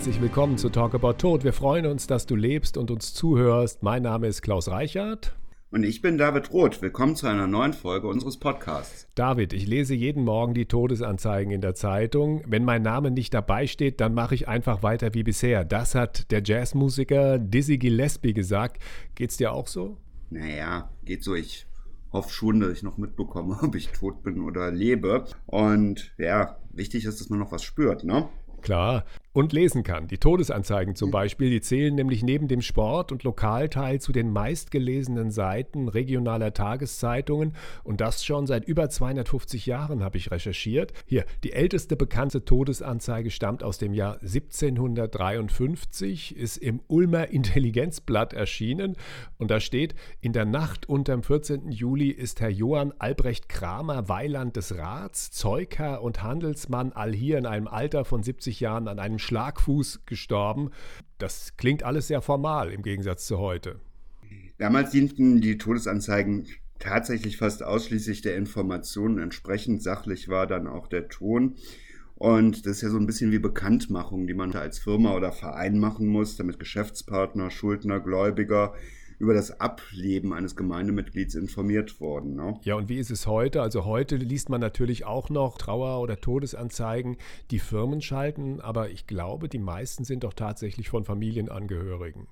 Herzlich willkommen zu Talk About Tod. Wir freuen uns, dass du lebst und uns zuhörst. Mein Name ist Klaus Reichert. Und ich bin David Roth. Willkommen zu einer neuen Folge unseres Podcasts. David, ich lese jeden Morgen die Todesanzeigen in der Zeitung. Wenn mein Name nicht dabei steht, dann mache ich einfach weiter wie bisher. Das hat der Jazzmusiker Dizzy Gillespie gesagt. Geht's dir auch so? Naja, geht so. Ich hoffe schon, dass ich noch mitbekomme, ob ich tot bin oder lebe. Und ja, wichtig ist, dass man noch was spürt, ne? Klar, und lesen kann. Die Todesanzeigen zum Beispiel, die zählen nämlich neben dem Sport- und Lokalteil zu den meistgelesenen Seiten regionaler Tageszeitungen und das schon seit über 250 Jahren habe ich recherchiert. Hier, die älteste bekannte Todesanzeige stammt aus dem Jahr 1753, ist im Ulmer Intelligenzblatt erschienen und da steht, in der Nacht unterm 14. Juli ist Herr Johann Albrecht Kramer Weiland des Rats, Zeugherr und Handelsmann allhier in einem Alter von 70 Jahren an einem Schlagfuß gestorben. Das klingt alles sehr formal im Gegensatz zu heute. Damals dienten die Todesanzeigen tatsächlich fast ausschließlich der Information. Entsprechend sachlich war dann auch der Ton. Und das ist ja so ein bisschen wie Bekanntmachung, die man als Firma oder Verein machen muss, damit Geschäftspartner, Schuldner, Gläubiger über das Ableben eines Gemeindemitglieds informiert worden. Ne? Ja, und wie ist es heute? Also heute liest man natürlich auch noch Trauer- oder Todesanzeigen, die Firmen schalten, aber ich glaube, die meisten sind doch tatsächlich von Familienangehörigen.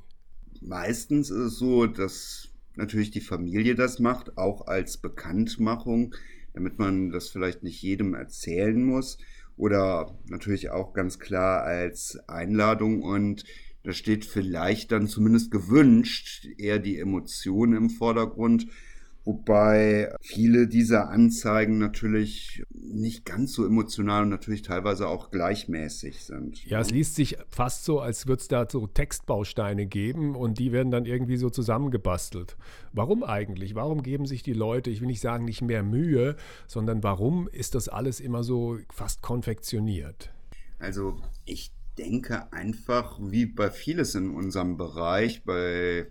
Meistens ist es so, dass natürlich die Familie das macht, auch als Bekanntmachung, damit man das vielleicht nicht jedem erzählen muss oder natürlich auch ganz klar als Einladung und da steht vielleicht dann zumindest gewünscht eher die Emotion im Vordergrund, wobei viele dieser Anzeigen natürlich nicht ganz so emotional und natürlich teilweise auch gleichmäßig sind. Ja, es liest sich fast so, als würde es da so Textbausteine geben und die werden dann irgendwie so zusammengebastelt. Warum eigentlich? Warum geben sich die Leute, ich will nicht sagen nicht mehr Mühe, sondern warum ist das alles immer so fast konfektioniert? Also ich denke einfach, wie bei vieles in unserem Bereich, bei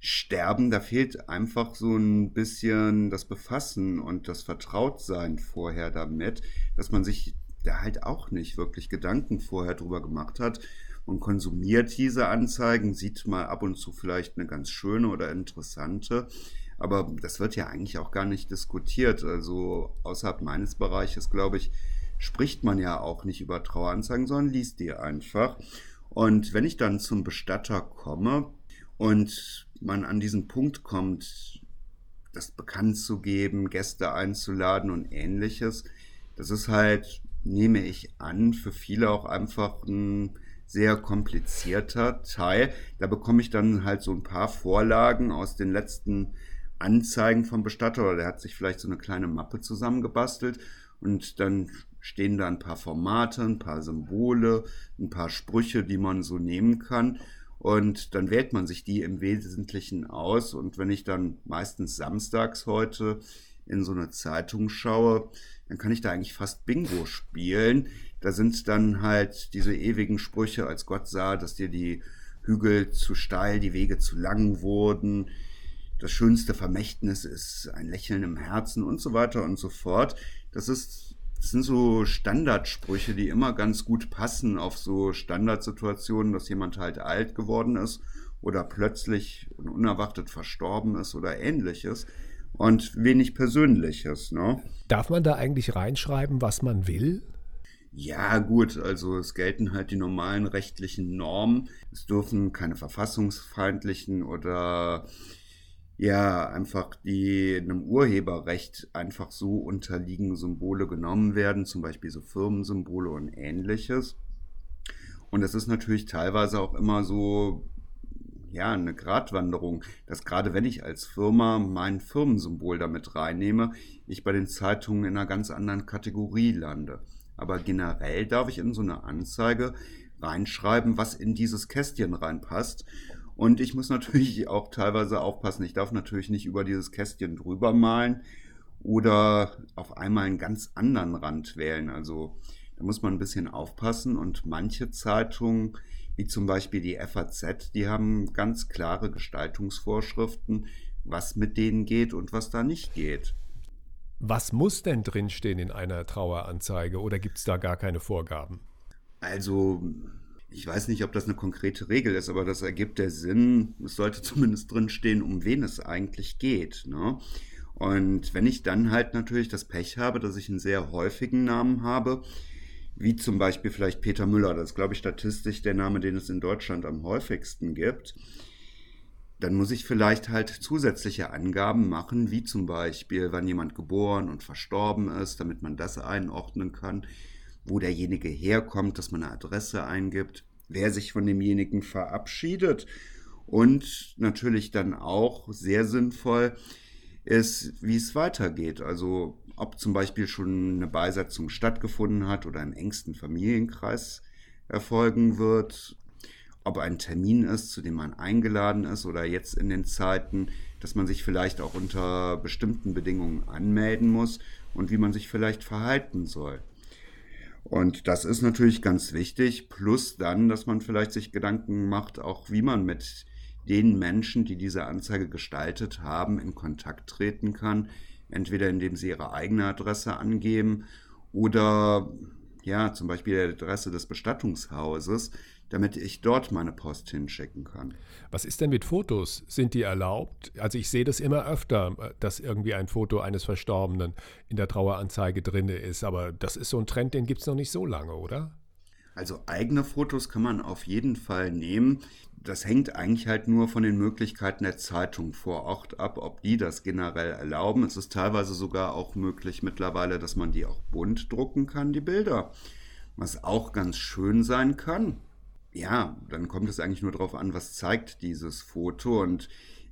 Sterben, da fehlt einfach so ein bisschen das Befassen und das Vertrautsein vorher damit, dass man sich da halt auch nicht wirklich Gedanken vorher drüber gemacht hat und konsumiert diese Anzeigen, sieht mal ab und zu vielleicht eine ganz schöne oder interessante, aber das wird ja eigentlich auch gar nicht diskutiert. Also außerhalb meines Bereiches, glaube ich, spricht man ja auch nicht über Traueranzeigen, sondern liest die einfach. Und wenn ich dann zum Bestatter komme und man an diesen Punkt kommt, das bekannt zu geben, Gäste einzuladen und ähnliches, das ist halt, nehme ich an, für viele auch einfach ein sehr komplizierter Teil. Da bekomme ich dann halt so ein paar Vorlagen aus den letzten Anzeigen vom Bestatter oder der hat sich vielleicht so eine kleine Mappe zusammengebastelt und dann stehen da ein paar Formate, ein paar Symbole, ein paar Sprüche, die man so nehmen kann. Und dann wählt man sich die im Wesentlichen aus. Und wenn ich dann meistens samstags heute in so eine Zeitung schaue, dann kann ich da eigentlich fast Bingo spielen. Da sind dann halt diese ewigen Sprüche, als Gott sah, dass dir die Hügel zu steil, die Wege zu lang wurden. Das schönste Vermächtnis ist ein Lächeln im Herzen und so weiter und so fort. Das ist das sind so Standardsprüche, die immer ganz gut passen auf so Standardsituationen, dass jemand halt alt geworden ist oder plötzlich unerwartet verstorben ist oder ähnliches. Und wenig Persönliches. Ne? Darf man da eigentlich reinschreiben, was man will? Ja, gut, also es gelten halt die normalen rechtlichen Normen. Es dürfen keine verfassungsfeindlichen oder ja einfach die einem Urheberrecht einfach so unterliegen Symbole genommen werden, zum Beispiel so Firmensymbole und ähnliches. Und das ist natürlich teilweise auch immer so, ja, eine Gratwanderung, dass gerade wenn ich als Firma mein Firmensymbol damit reinnehme, ich bei den Zeitungen in einer ganz anderen Kategorie lande. Aber generell darf ich in so eine Anzeige reinschreiben, was in dieses Kästchen reinpasst. Und ich muss natürlich auch teilweise aufpassen. Ich darf natürlich nicht über dieses Kästchen drüber malen oder auf einmal einen ganz anderen Rand wählen. Also da muss man ein bisschen aufpassen. Und manche Zeitungen, wie zum Beispiel die FAZ, die haben ganz klare Gestaltungsvorschriften, was mit denen geht und was da nicht geht. Was muss denn drinstehen in einer Traueranzeige oder gibt es da gar keine Vorgaben? Also Ich weiß nicht, ob das eine konkrete Regel ist, aber das ergibt der Sinn. Es sollte zumindest drinstehen, um wen es eigentlich geht. Ne? Und wenn ich dann halt natürlich das Pech habe, dass ich einen sehr häufigen Namen habe, wie zum Beispiel vielleicht Peter Müller, das ist, glaube ich, statistisch der Name, den es in Deutschland am häufigsten gibt, dann muss ich vielleicht halt zusätzliche Angaben machen, wie zum Beispiel, wann jemand geboren und verstorben ist, damit man das einordnen kann, wo derjenige herkommt, dass man eine Adresse eingibt, wer sich von demjenigen verabschiedet und natürlich dann auch sehr sinnvoll ist, wie es weitergeht. Also ob zum Beispiel schon eine Beisetzung stattgefunden hat oder im engsten Familienkreis erfolgen wird, ob ein Termin ist, zu dem man eingeladen ist oder jetzt in den Zeiten, dass man sich vielleicht auch unter bestimmten Bedingungen anmelden muss und wie man sich vielleicht verhalten soll. Und das ist natürlich ganz wichtig, plus dann, dass man vielleicht sich Gedanken macht, auch wie man mit den Menschen, die diese Anzeige gestaltet haben, in Kontakt treten kann, entweder indem sie ihre eigene Adresse angeben oder ja, zum Beispiel die Adresse des Bestattungshauses, damit ich dort meine Post hinschicken kann. Was ist denn mit Fotos? Sind die erlaubt? Also ich sehe das immer öfter, dass irgendwie ein Foto eines Verstorbenen in der Traueranzeige drin ist, aber das ist so ein Trend, den gibt es noch nicht so lange, oder? Also eigene Fotos kann man auf jeden Fall nehmen das hängt eigentlich halt nur von den Möglichkeiten der Zeitung vor Ort ab, ob die das generell erlauben. Es ist teilweise sogar auch möglich mittlerweile, dass man die auch bunt drucken kann, die Bilder. Was auch ganz schön sein kann. Ja, dann kommt es eigentlich nur darauf an, was zeigt dieses Foto. Und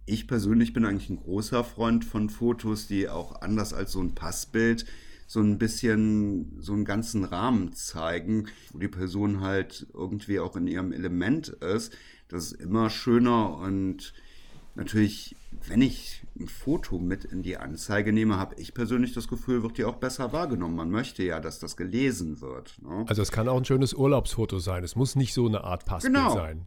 ich persönlich bin eigentlich ein großer Freund von Fotos, die auch anders als so ein Passbild so ein bisschen so einen ganzen Rahmen zeigen, wo die Person halt irgendwie auch in ihrem Element ist. Das ist immer schöner und natürlich, wenn ich ein Foto mit in die Anzeige nehme, habe ich persönlich das Gefühl, wird die auch besser wahrgenommen. Man möchte ja, dass das gelesen wird. Ne? Also es kann auch ein schönes Urlaubsfoto sein. Es muss nicht so eine Art Passbild genau. sein.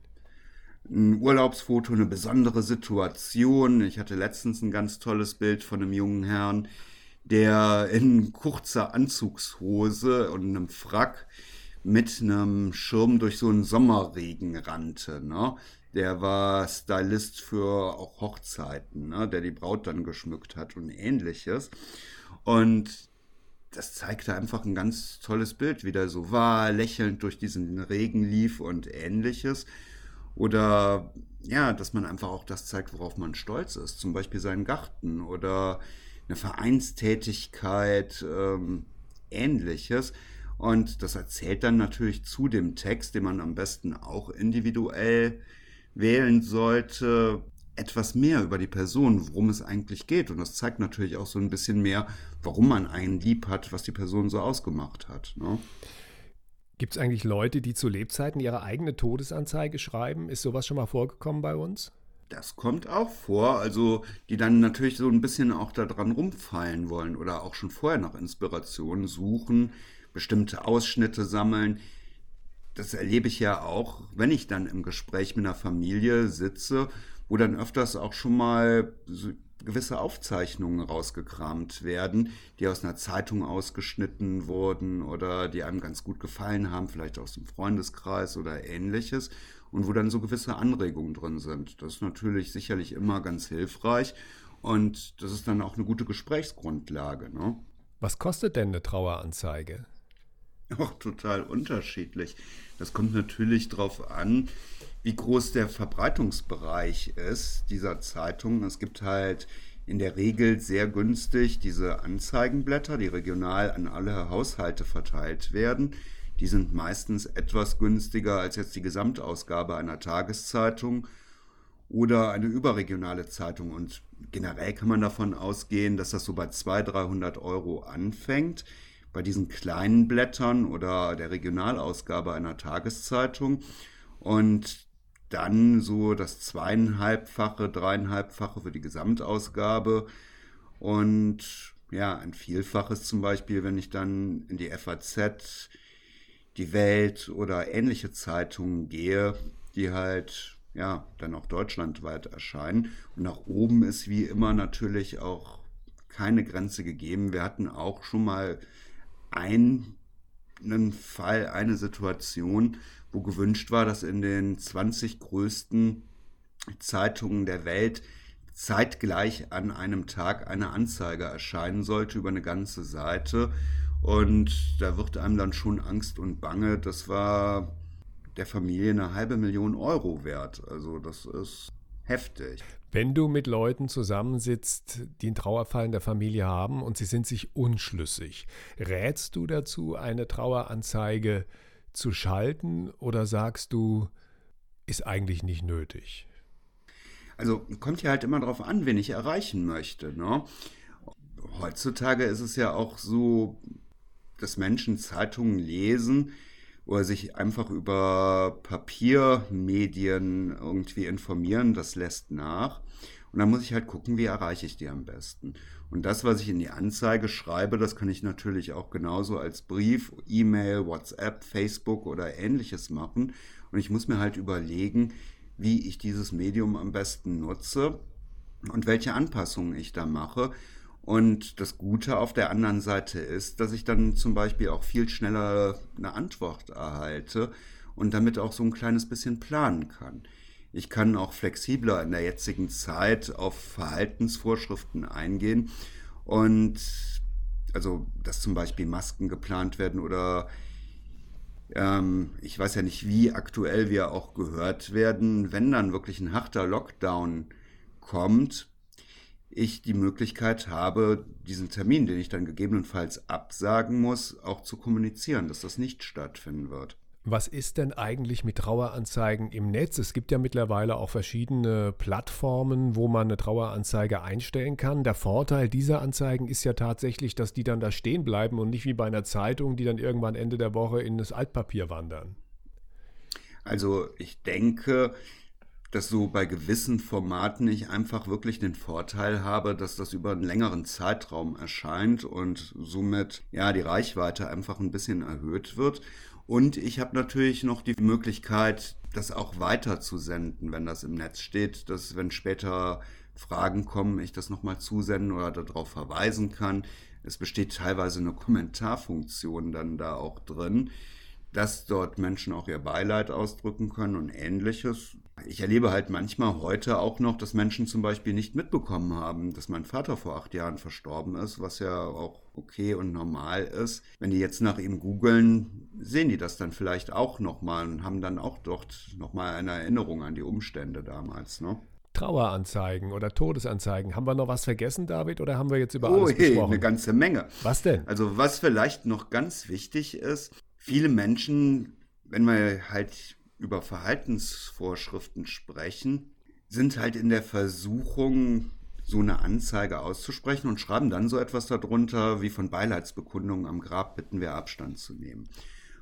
Ein Urlaubsfoto, eine besondere Situation. Ich hatte letztens ein ganz tolles Bild von einem jungen Herrn, der in kurzer Anzugshose und einem Frack mit einem Schirm durch so einen Sommerregen rannte. Ne? Der war Stylist für auch Hochzeiten, ne? der die Braut dann geschmückt hat und ähnliches. Und das zeigte einfach ein ganz tolles Bild, wie der so war, lächelnd durch diesen Regen lief und ähnliches. Oder ja, dass man einfach auch das zeigt, worauf man stolz ist. Zum Beispiel seinen Garten oder eine Vereinstätigkeit, ähm, ähnliches. Und das erzählt dann natürlich zu dem Text, den man am besten auch individuell wählen sollte, etwas mehr über die Person, worum es eigentlich geht. Und das zeigt natürlich auch so ein bisschen mehr, warum man einen lieb hat, was die Person so ausgemacht hat. Ne? Gibt es eigentlich Leute, die zu Lebzeiten ihre eigene Todesanzeige schreiben? Ist sowas schon mal vorgekommen bei uns? Das kommt auch vor, also die dann natürlich so ein bisschen auch daran rumfallen wollen oder auch schon vorher nach Inspirationen suchen, bestimmte Ausschnitte sammeln. Das erlebe ich ja auch, wenn ich dann im Gespräch mit einer Familie sitze, wo dann öfters auch schon mal so gewisse Aufzeichnungen rausgekramt werden, die aus einer Zeitung ausgeschnitten wurden oder die einem ganz gut gefallen haben, vielleicht aus dem Freundeskreis oder ähnliches und wo dann so gewisse Anregungen drin sind. Das ist natürlich sicherlich immer ganz hilfreich und das ist dann auch eine gute Gesprächsgrundlage. Ne? Was kostet denn eine Traueranzeige? auch total unterschiedlich. Das kommt natürlich darauf an, wie groß der Verbreitungsbereich ist dieser Zeitung. Es gibt halt in der Regel sehr günstig diese Anzeigenblätter, die regional an alle Haushalte verteilt werden. Die sind meistens etwas günstiger als jetzt die Gesamtausgabe einer Tageszeitung oder eine überregionale Zeitung. Und generell kann man davon ausgehen, dass das so bei 200, 300 Euro anfängt bei diesen kleinen Blättern oder der Regionalausgabe einer Tageszeitung und dann so das zweieinhalbfache, dreieinhalbfache für die Gesamtausgabe und ja, ein Vielfaches zum Beispiel, wenn ich dann in die FAZ, die Welt oder ähnliche Zeitungen gehe, die halt ja dann auch deutschlandweit erscheinen. Und nach oben ist wie immer natürlich auch keine Grenze gegeben. Wir hatten auch schon mal einen Fall, eine Situation, wo gewünscht war, dass in den 20 größten Zeitungen der Welt zeitgleich an einem Tag eine Anzeige erscheinen sollte über eine ganze Seite. Und da wird einem dann schon Angst und Bange. Das war der Familie eine halbe Million Euro wert. Also das ist heftig. Wenn du mit Leuten zusammensitzt, die einen Trauerfall in der Familie haben und sie sind sich unschlüssig, rätst du dazu, eine Traueranzeige zu schalten oder sagst du, ist eigentlich nicht nötig? Also kommt ja halt immer darauf an, wen ich erreichen möchte. Ne? Heutzutage ist es ja auch so, dass Menschen Zeitungen lesen oder sich einfach über Papiermedien irgendwie informieren, das lässt nach. Und dann muss ich halt gucken, wie erreiche ich die am besten. Und das, was ich in die Anzeige schreibe, das kann ich natürlich auch genauso als Brief, E-Mail, WhatsApp, Facebook oder ähnliches machen. Und ich muss mir halt überlegen, wie ich dieses Medium am besten nutze und welche Anpassungen ich da mache. Und das Gute auf der anderen Seite ist, dass ich dann zum Beispiel auch viel schneller eine Antwort erhalte und damit auch so ein kleines bisschen planen kann. Ich kann auch flexibler in der jetzigen Zeit auf Verhaltensvorschriften eingehen und also, dass zum Beispiel Masken geplant werden oder ähm, ich weiß ja nicht, wie aktuell wir auch gehört werden, wenn dann wirklich ein harter Lockdown kommt, ich die Möglichkeit habe, diesen Termin, den ich dann gegebenenfalls absagen muss, auch zu kommunizieren, dass das nicht stattfinden wird. Was ist denn eigentlich mit Traueranzeigen im Netz? Es gibt ja mittlerweile auch verschiedene Plattformen, wo man eine Traueranzeige einstellen kann. Der Vorteil dieser Anzeigen ist ja tatsächlich, dass die dann da stehen bleiben und nicht wie bei einer Zeitung, die dann irgendwann Ende der Woche in das Altpapier wandern. Also ich denke, dass so bei gewissen Formaten ich einfach wirklich den Vorteil habe, dass das über einen längeren Zeitraum erscheint und somit ja die Reichweite einfach ein bisschen erhöht wird. Und ich habe natürlich noch die Möglichkeit, das auch weiter zu senden, wenn das im Netz steht, dass wenn später Fragen kommen, ich das nochmal zusenden oder darauf verweisen kann. Es besteht teilweise eine Kommentarfunktion dann da auch drin, dass dort Menschen auch ihr Beileid ausdrücken können und ähnliches. Ich erlebe halt manchmal heute auch noch, dass Menschen zum Beispiel nicht mitbekommen haben, dass mein Vater vor acht Jahren verstorben ist, was ja auch okay und normal ist. Wenn die jetzt nach ihm googeln, sehen die das dann vielleicht auch nochmal und haben dann auch dort nochmal eine Erinnerung an die Umstände damals. Ne? Traueranzeigen oder Todesanzeigen. Haben wir noch was vergessen, David, oder haben wir jetzt über oh, alles hey, gesprochen? eine ganze Menge. Was denn? Also was vielleicht noch ganz wichtig ist, viele Menschen, wenn wir halt über Verhaltensvorschriften sprechen, sind halt in der Versuchung, so eine Anzeige auszusprechen und schreiben dann so etwas darunter wie von Beileidsbekundungen am Grab bitten wir Abstand zu nehmen.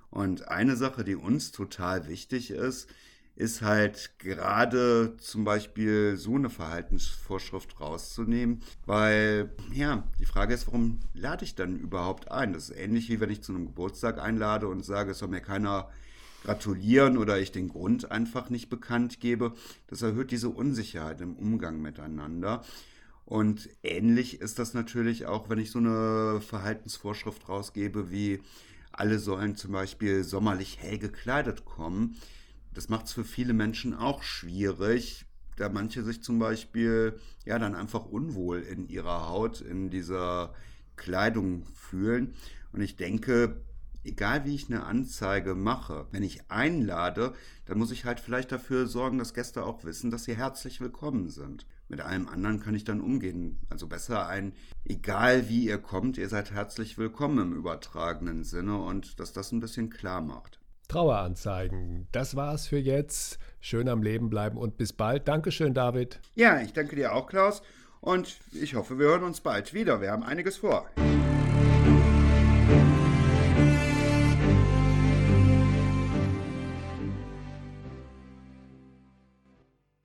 Und eine Sache, die uns total wichtig ist, ist halt gerade zum Beispiel so eine Verhaltensvorschrift rauszunehmen, weil ja, die Frage ist, warum lade ich dann überhaupt ein? Das ist ähnlich wie wenn ich zu einem Geburtstag einlade und sage, es soll mir keiner gratulieren oder ich den Grund einfach nicht bekannt gebe. Das erhöht diese Unsicherheit im Umgang miteinander. Und ähnlich ist das natürlich auch, wenn ich so eine Verhaltensvorschrift rausgebe, wie alle sollen zum Beispiel sommerlich hell gekleidet kommen. Das macht es für viele Menschen auch schwierig, da manche sich zum Beispiel ja dann einfach unwohl in ihrer Haut, in dieser Kleidung fühlen. Und ich denke, egal wie ich eine Anzeige mache, wenn ich einlade, dann muss ich halt vielleicht dafür sorgen, dass Gäste auch wissen, dass sie herzlich willkommen sind. Mit allem anderen kann ich dann umgehen. Also besser ein, egal wie ihr kommt, ihr seid herzlich willkommen im übertragenen Sinne und dass das ein bisschen klar macht. Traueranzeigen. Das war's für jetzt. Schön am Leben bleiben und bis bald. Dankeschön, David. Ja, ich danke dir auch, Klaus. Und ich hoffe, wir hören uns bald wieder. Wir haben einiges vor.